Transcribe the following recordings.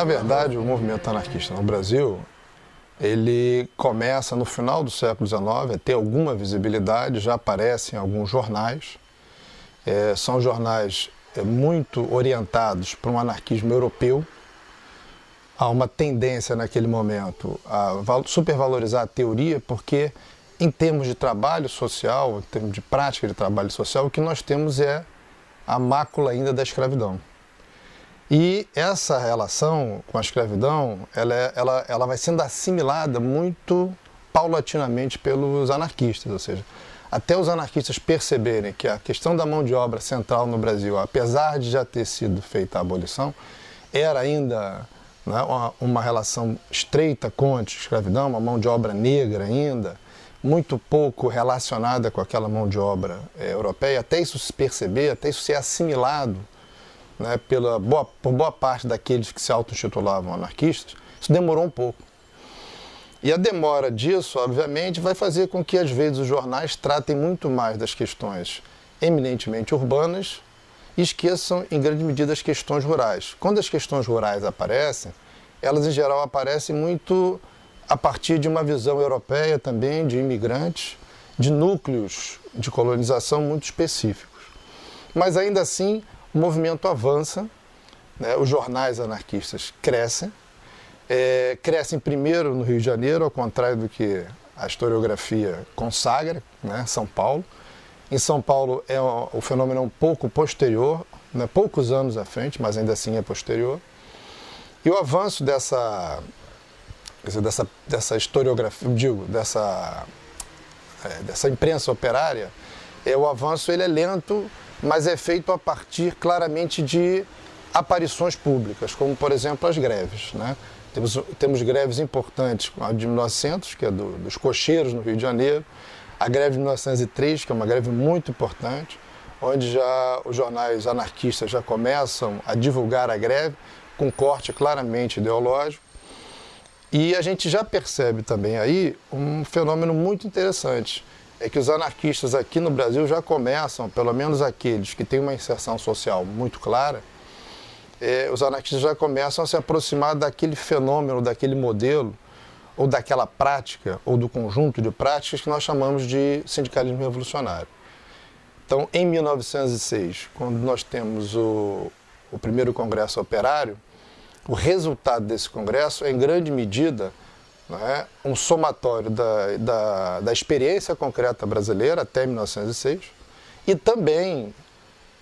Na verdade, o movimento anarquista no Brasil, ele começa no final do século XIX a ter alguma visibilidade, já aparece em alguns jornais. É, são jornais é, muito orientados para um anarquismo europeu. Há uma tendência naquele momento a supervalorizar a teoria, porque em termos de trabalho social, em termos de prática de trabalho social, o que nós temos é a mácula ainda da escravidão. E essa relação com a escravidão, ela, é, ela, ela vai sendo assimilada muito paulatinamente pelos anarquistas, ou seja, até os anarquistas perceberem que a questão da mão de obra central no Brasil, apesar de já ter sido feita a abolição, era ainda né, uma, uma relação estreita com a escravidão, uma mão de obra negra ainda, muito pouco relacionada com aquela mão de obra é, europeia, até isso se perceber, até isso ser assimilado né, pela boa, por boa parte daqueles que se auto-intitulavam anarquistas, isso demorou um pouco. E a demora disso, obviamente, vai fazer com que, às vezes, os jornais tratem muito mais das questões eminentemente urbanas e esqueçam, em grande medida, as questões rurais. Quando as questões rurais aparecem, elas, em geral, aparecem muito a partir de uma visão europeia também, de imigrantes, de núcleos de colonização muito específicos. Mas, ainda assim, o movimento avança, né? os jornais anarquistas crescem, é, crescem primeiro no Rio de Janeiro, ao contrário do que a historiografia consagra, né? São Paulo. Em São Paulo é um, o fenômeno é um pouco posterior, né? poucos anos à frente, mas ainda assim é posterior. E o avanço dessa, dessa, dessa historiografia, digo, dessa, é, dessa imprensa operária, é, o avanço ele é lento mas é feito a partir claramente de aparições públicas, como por exemplo as greves. Né? Temos, temos greves importantes, a de 1900, que é do, dos cocheiros no Rio de Janeiro, a greve de 1903, que é uma greve muito importante, onde já os jornais anarquistas já começam a divulgar a greve com corte claramente ideológico. E a gente já percebe também aí um fenômeno muito interessante, é que os anarquistas aqui no Brasil já começam, pelo menos aqueles que têm uma inserção social muito clara, é, os anarquistas já começam a se aproximar daquele fenômeno, daquele modelo, ou daquela prática, ou do conjunto de práticas que nós chamamos de sindicalismo revolucionário. Então, em 1906, quando nós temos o, o primeiro Congresso Operário, o resultado desse congresso é, em grande medida, é? um somatório da, da, da experiência concreta brasileira até 1906 e também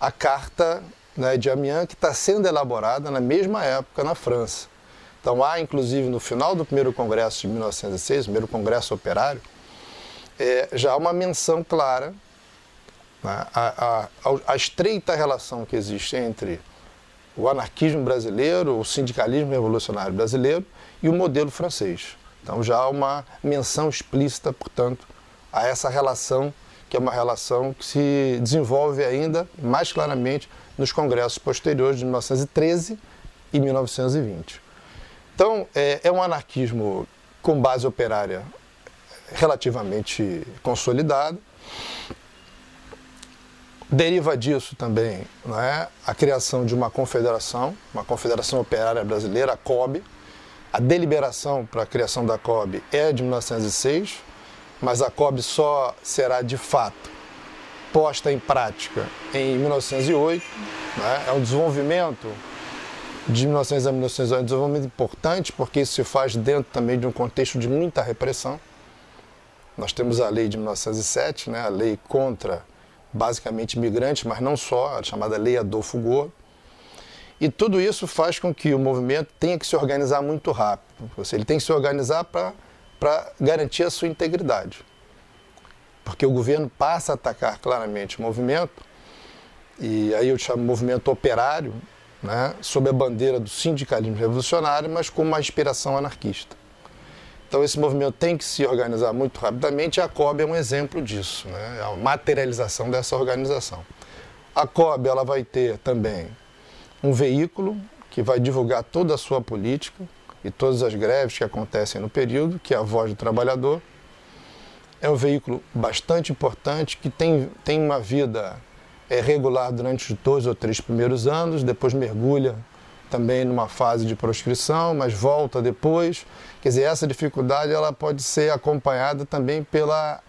a carta né, de Amiens que está sendo elaborada na mesma época na França. Então há, inclusive, no final do primeiro congresso de 1906, primeiro congresso operário, é, já há uma menção clara né, a, a, a, estreita relação que existe entre o anarquismo brasileiro, o sindicalismo revolucionário brasileiro e o modelo francês. Então já há uma menção explícita, portanto, a essa relação, que é uma relação que se desenvolve ainda mais claramente nos congressos posteriores de 1913 e 1920. Então, é, é um anarquismo com base operária relativamente consolidado. Deriva disso também é, a criação de uma confederação, uma confederação operária brasileira, a COB, a deliberação para a criação da COB é de 1906, mas a COB só será de fato posta em prática em 1908. Né? É um desenvolvimento de 1900 a 1908, um desenvolvimento importante, porque isso se faz dentro também de um contexto de muita repressão. Nós temos a lei de 1907, né? a lei contra basicamente imigrantes, mas não só, a chamada Lei Adolfo Gordo, e tudo isso faz com que o movimento tenha que se organizar muito rápido. Ele tem que se organizar para garantir a sua integridade. Porque o governo passa a atacar claramente o movimento, e aí eu chamo movimento operário, né, sob a bandeira do sindicalismo revolucionário, mas com uma inspiração anarquista. Então esse movimento tem que se organizar muito rapidamente e a COB é um exemplo disso, né, é a materialização dessa organização. A COB ela vai ter também um veículo que vai divulgar toda a sua política e todas as greves que acontecem no período, que é a Voz do Trabalhador. É um veículo bastante importante que tem, tem uma vida é, regular durante os dois ou três primeiros anos, depois mergulha também numa fase de proscrição, mas volta depois. Quer dizer, essa dificuldade ela pode ser acompanhada também pela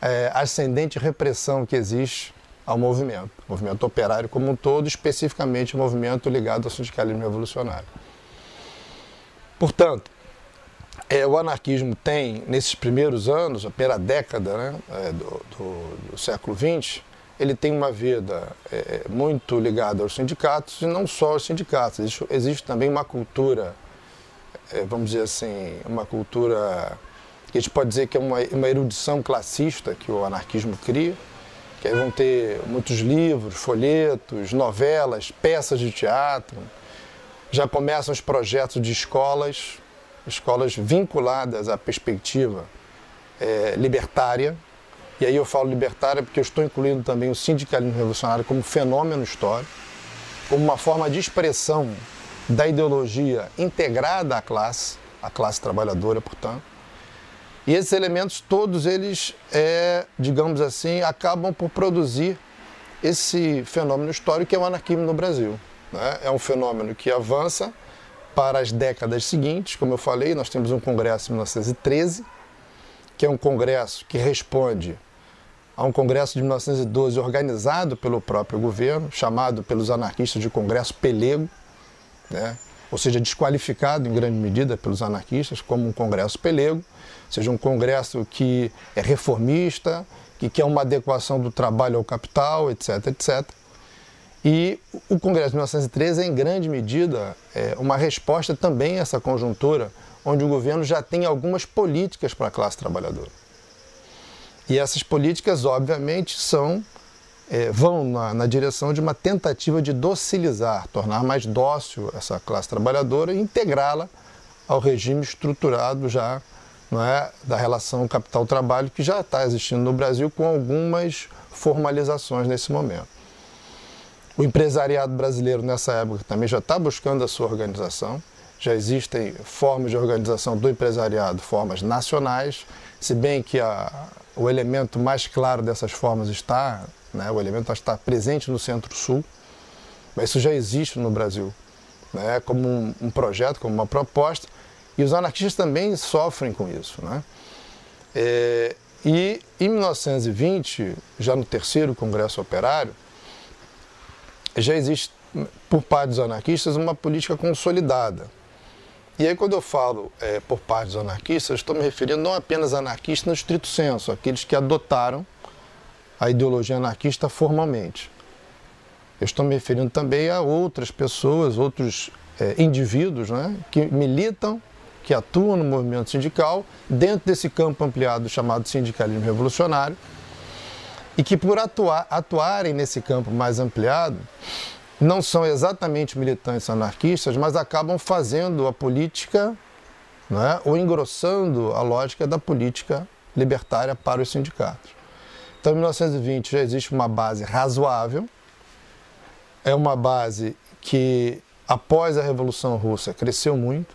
é, ascendente repressão que existe ao movimento, movimento operário como um todo, especificamente o movimento ligado ao sindicalismo revolucionário. Portanto, é, o anarquismo tem, nesses primeiros anos, a primeira década né, é, do, do, do, século XX, ele tem uma vida é, muito ligada aos sindicatos e não só aos sindicatos. Existe, existe também uma cultura, é, vamos dizer assim, uma cultura que a gente pode dizer que é uma, uma erudição classista que o anarquismo cria, que aí vão ter muitos livros, folhetos, novelas, peças de teatro. Já começam os projetos de escolas escolas vinculadas à perspectiva é, libertária. E aí eu falo libertária porque eu estou incluindo também o sindicalismo revolucionário como fenômeno histórico, como uma forma de expressão da ideologia integrada à classe, à classe trabalhadora, portanto. E esses elementos, todos eles, é, digamos assim, acabam por produzir esse fenômeno histórico que é o anarquismo no Brasil. Né? É um fenômeno que avança para as décadas seguintes. Como eu falei, nós temos um congresso em 1913, que é um congresso que responde a um congresso de 1912 organizado pelo próprio governo, chamado pelos anarquistas de Congresso Pelego, né? Ou seja, desqualificado em grande medida pelos anarquistas como um congresso pelego, seja, um congresso que é reformista, que quer uma adequação do trabalho ao capital, etc, etc. E o Congresso de 1913 é, em grande medida, é uma resposta também a essa conjuntura, onde o governo já tem algumas políticas para a classe trabalhadora. E essas políticas, obviamente, são é, vão na, na, direção de uma tentativa de docilizar, tornar mais dócil essa classe trabalhadora e integrá-la ao regime estruturado já é, da relação capital-trabalho que já está existindo no Brasil com algumas formalizações nesse momento. O empresariado brasileiro nessa época também já está buscando a sua organização. Já existem formas de organização do empresariado, formas nacionais, se bem que a, o elemento mais claro dessas formas está, né, o elemento está presente no Centro-Sul, mas isso já existe no Brasil, né, como um, um, projeto, como uma proposta, e os anarquistas também sofrem com isso. Né? É, e em 1920, já no terceiro Congresso Operário, já existe, por parte dos anarquistas, uma política consolidada. E aí, quando eu falo é, por parte dos anarquistas, estou me referindo não apenas a anarquistas no estrito senso, aqueles que adotaram a ideologia anarquista formalmente. Eu estou me referindo também a outras pessoas, outros é, indivíduos né, que militam, que atuam no movimento sindical, dentro desse campo ampliado chamado sindicalismo revolucionário, e que por atuar, atuarem nesse campo mais ampliado, não são exatamente militantes anarquistas, mas acabam fazendo a política né, ou engrossando a lógica da política libertária para os sindicatos. Então, em 1920 já existe uma base razoável, é uma base que, após a Revolução Russa, cresceu muito.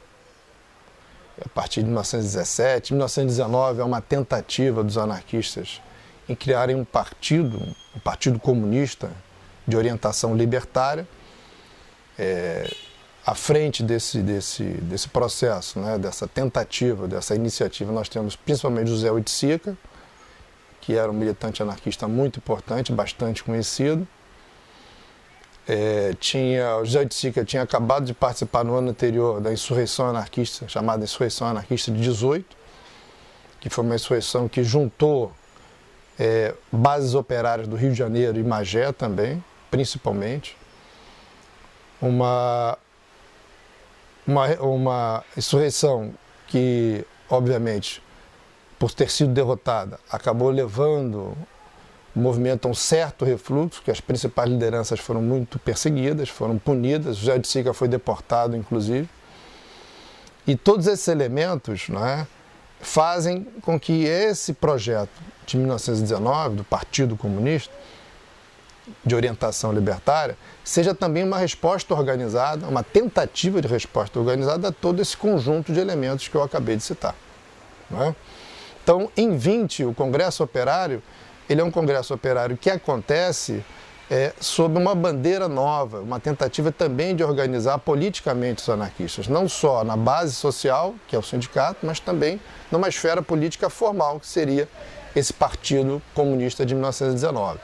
A partir de 1917, 1919 é uma tentativa dos anarquistas em criarem um partido, um partido comunista de orientação libertária. É, à frente desse, desse, desse processo, né, dessa tentativa, dessa iniciativa, nós temos principalmente José Oiticica, que era um militante anarquista muito importante, bastante conhecido. É, tinha, o José Oiticica tinha acabado de participar no ano anterior da insurreição anarquista, chamada Insurreição Anarquista de 18, que foi uma insurreição que juntou é, bases operárias do Rio de Janeiro e Magé também, principalmente. Uma, uma, uma insurreição que, obviamente, por ter sido derrotada, acabou levando o movimento a um certo refluxo, que as principais lideranças foram muito perseguidas, foram punidas, José de Sica foi deportado, inclusive. E todos esses elementos não é, fazem com que esse projeto de 1919, do Partido Comunista, de orientação libertária, seja também uma resposta organizada, uma tentativa de resposta organizada a todo esse conjunto de elementos que eu acabei de citar. É? Então, em 20, o Congresso Operário, ele é um Congresso Operário que acontece é, sob uma bandeira nova, uma tentativa também de organizar politicamente os anarquistas, não só na base social, que é o sindicato, mas também numa esfera política formal, que seria esse Partido Comunista de 1919.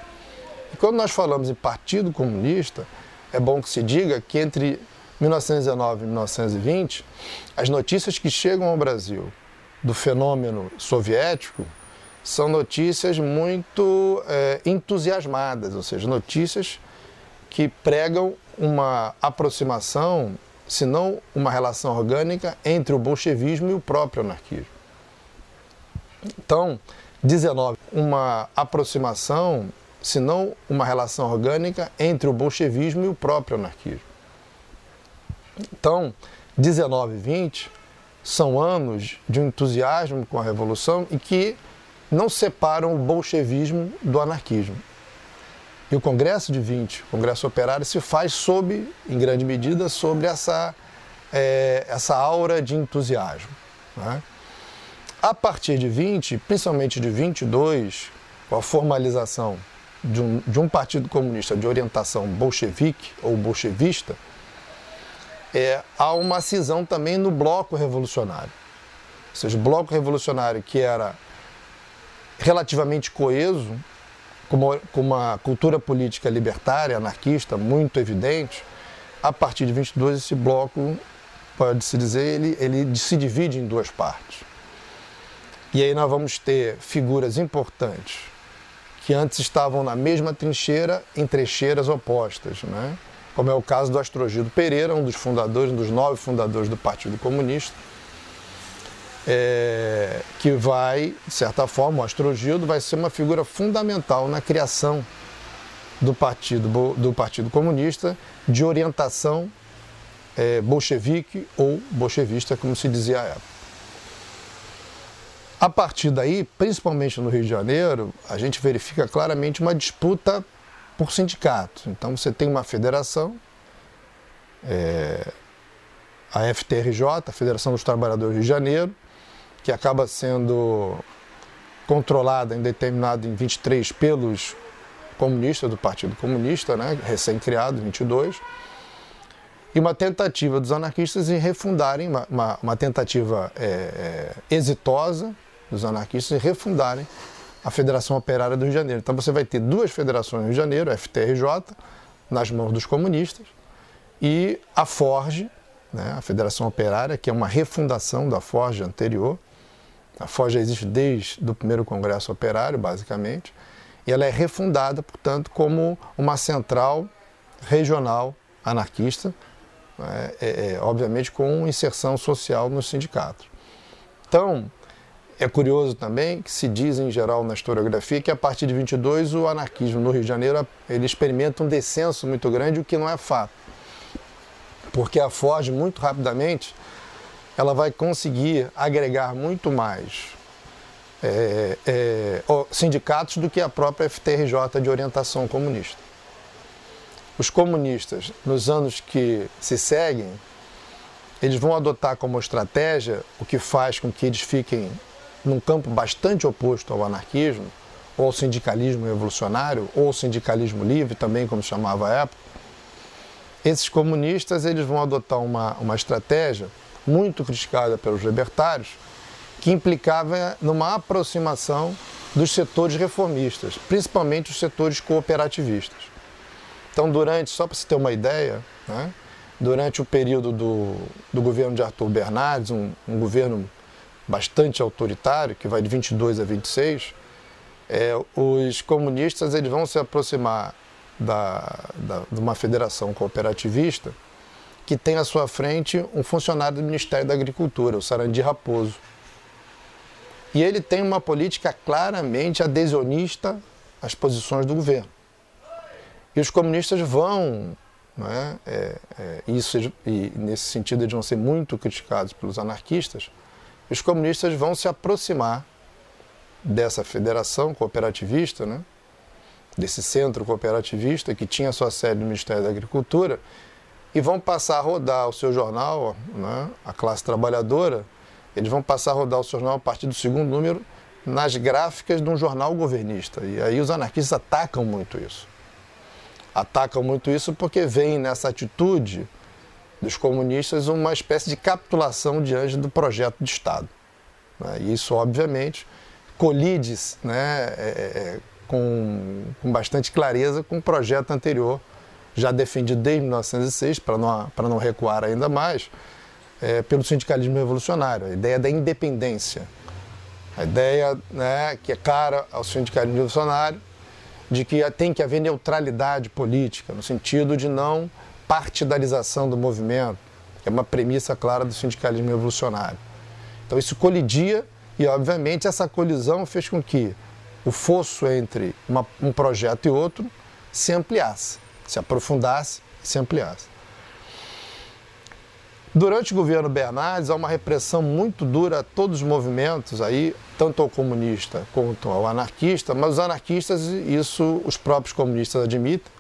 E quando nós falamos em Partido Comunista, é bom que se diga que entre 1919 e 1920, as notícias que chegam ao Brasil do fenômeno soviético são notícias muito é, entusiasmadas, ou seja, notícias que pregam uma aproximação, se não uma relação orgânica, entre o bolchevismo e o próprio anarquismo. Então, 19, uma aproximação, se não uma relação orgânica, entre o bolchevismo e o próprio anarquismo. Então, 19 e 20 são anos de um entusiasmo com a revolução e que não separam o bolchevismo do anarquismo. E o Congresso de 20, o Congresso Operário, se faz sob, em grande medida, sobre essa, é, essa aura de entusiasmo. Né? A partir de 20, principalmente de 22, com a formalização de um, de um partido comunista de orientação bolchevique ou bolchevista, é, há uma cisão também no bloco revolucionário. Ou seja, o bloco revolucionário que era relativamente coeso, com uma, cultura política libertária, anarquista, muito evidente, a partir de 22 esse bloco, pode-se dizer, ele, ele se divide em duas partes. E aí nós vamos ter figuras importantes que antes estavam na mesma trincheira em trincheiras opostas, né? Como é o caso do Astrogildo Pereira, um dos fundadores, um dos nove fundadores do Partido Comunista, é, que vai, de certa forma, o Astrogildo vai ser uma figura fundamental na criação do Partido, do partido Comunista de orientação é, bolchevique ou bolchevista, como se dizia à época. A partir daí, principalmente no Rio de Janeiro, a gente verifica claramente uma disputa por sindicatos. Então você tem uma federação, é, a FTRJ, a Federação dos Trabalhadores de Janeiro, que acaba sendo controlada em determinado em 23 pelos comunistas do Partido Comunista, né, recém-criado em 22, e uma tentativa dos anarquistas em refundarem, uma, uma, uma tentativa é, é, exitosa dos anarquistas em refundarem a Federação Operária do Rio de Janeiro. Então você vai ter duas federações no Rio de Janeiro, a FTRJ, nas mãos dos comunistas, e a Forge, né, a Federação Operária, que é uma refundação da Forge anterior, a FOJ existe desde o primeiro Congresso Operário, basicamente, e ela é refundada, portanto, como uma central regional anarquista, é, é, é, obviamente com inserção social nos sindicatos. Então, é curioso também que se diz em geral na historiografia que a partir de 22 o anarquismo no Rio de Janeiro ele experimenta um descenso muito grande, o que não é fato. Porque a Ford muito rapidamente ela vai conseguir agregar muito mais é, é, sindicatos do que a própria FTRJ de orientação comunista. Os comunistas, nos anos que se seguem, eles vão adotar como estratégia o que faz com que eles fiquem num campo bastante oposto ao anarquismo, ou ao sindicalismo revolucionário, ou ao sindicalismo livre, também como chamava a época. Esses comunistas eles vão adotar uma, uma estratégia muito criticada pelos libertários, que implicava numa aproximação dos setores reformistas, principalmente os setores cooperativistas. Então, durante, só para você ter uma ideia, né, durante o período do, do governo de Arthur Bernardes, um, um governo bastante autoritário, que vai de 22 a 26, é, os comunistas eles vão se aproximar da, da, de uma federação cooperativista que tem à sua frente um funcionário do Ministério da Agricultura, o Sarandi Raposo. E ele tem uma política claramente adhesionista às posições do governo. E os comunistas vão, é, é, é, isso, e nesse sentido eles vão ser muito criticados pelos anarquistas, os comunistas vão se aproximar dessa federação cooperativista, né, desse centro cooperativista que tinha sua sede no Ministério da Agricultura, e vão passar a rodar o seu jornal, né, a classe trabalhadora, eles vão passar a rodar o seu jornal a partir do segundo número nas gráficas de um jornal governista. E aí os anarquistas atacam muito isso. atacam muito isso porque veem nessa atitude dos comunistas uma espécie de capitulação diante do projeto de Estado. Né? E isso, obviamente, colide né, é, é, com, com bastante clareza com o projeto anterior, já defendido desde 1906, para não, não recuar ainda mais, é, pelo sindicalismo revolucionário, a ideia da independência. A ideia né, que é cara ao sindicalismo revolucionário de que tem que haver neutralidade política, no sentido de não partidarização do movimento, é uma premissa clara do sindicalismo revolucionário. Então isso colidia e, obviamente, essa colisão fez com que o fosso entre uma, um projeto e outro se ampliasse, se aprofundasse e se ampliasse. Durante o governo Bernardes, há uma repressão muito dura a todos os movimentos, aí, tanto ao comunista quanto ao anarquista, mas os anarquistas, isso os próprios comunistas admitem,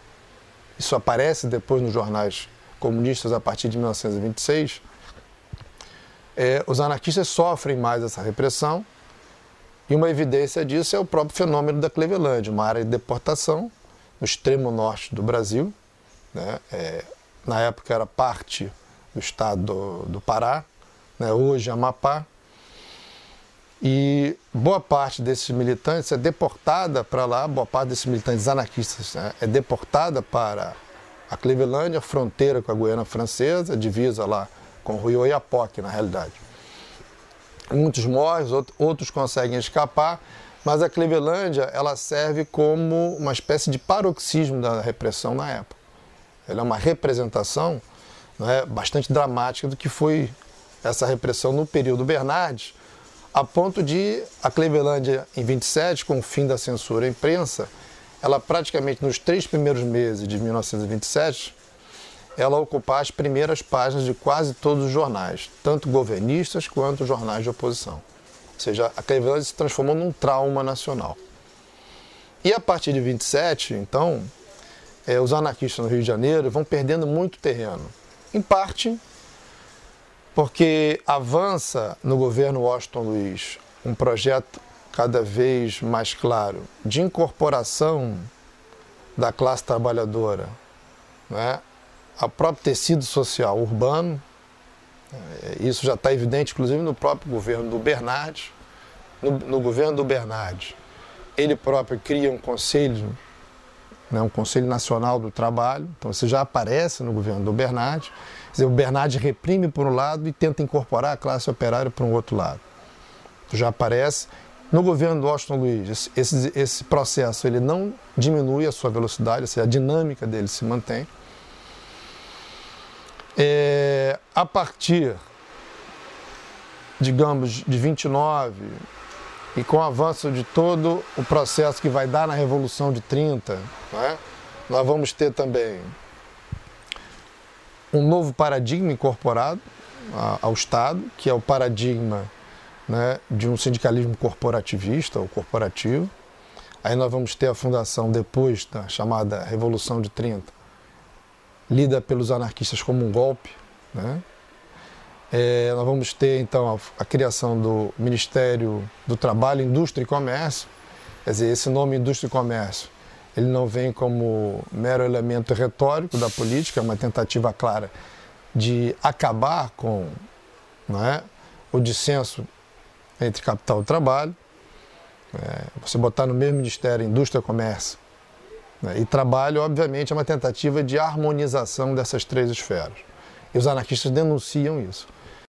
isso aparece depois nos jornais comunistas a partir de 1926. É, os anarquistas sofrem mais essa repressão, e uma evidência disso é o próprio fenômeno da Cleveland, uma área de deportação no extremo norte do Brasil. Né? É, na época era parte do estado do, do Pará, né, hoje Amapá. E boa parte desses militantes é deportada para lá, boa parte desses militantes anarquistas né, é deportada para a Clevelândia, fronteira com a Guiana Francesa, divisa lá com o Rio Oiapoque, na realidade. Muitos morrem, outros conseguem escapar, mas a Clevelândia ela serve como uma espécie de paroxismo da repressão na época. Ela é uma representação né, bastante dramática do que foi essa repressão no período Bernardes, a ponto de a Clevelândia, em 27, com o fim da censura à imprensa, ela praticamente nos três primeiros meses de 1927, ela ocupar as primeiras páginas de quase todos os jornais, tanto governistas quanto jornais de oposição. Ou seja, a Clevelândia se transformou num trauma nacional. E a partir de 27, então, é, os anarquistas no Rio de Janeiro vão perdendo muito terreno. Em parte, porque avança no governo Washington Luiz um projeto cada vez mais claro de incorporação da classe trabalhadora né, ao próprio tecido social urbano. É, isso já está evidente, inclusive, no próprio governo do Bernardes. No, no governo do Bernardes, ele próprio cria um conselho né, um Conselho Nacional do Trabalho, então isso já aparece no governo do Bernardes. Dizer, o Bernardes reprime por um lado e tenta incorporar a classe operária por um outro lado. Já aparece. No governo do Washington Luiz, esse, esse processo ele não diminui a sua velocidade, seja, a dinâmica dele se mantém. É, a partir, digamos, de 29, e com o avanço de todo o processo que vai dar na Revolução de 30, é? nós vamos ter também um novo paradigma incorporado ao Estado, que é o paradigma né, de um sindicalismo corporativista ou corporativo. Aí nós vamos ter a fundação depois da chamada Revolução de 30, lida pelos anarquistas como um golpe, né? É, nós vamos ter então a, a, criação do Ministério do Trabalho, Indústria e Comércio. Quer dizer, esse nome Indústria e Comércio, ele não vem como mero elemento retórico da política, é uma tentativa clara de acabar com é, o dissenso entre capital e trabalho. É, você botar no mesmo ministério Indústria e Comércio né, e trabalho, obviamente, é uma tentativa de harmonização dessas três esferas. E os anarquistas denunciam isso.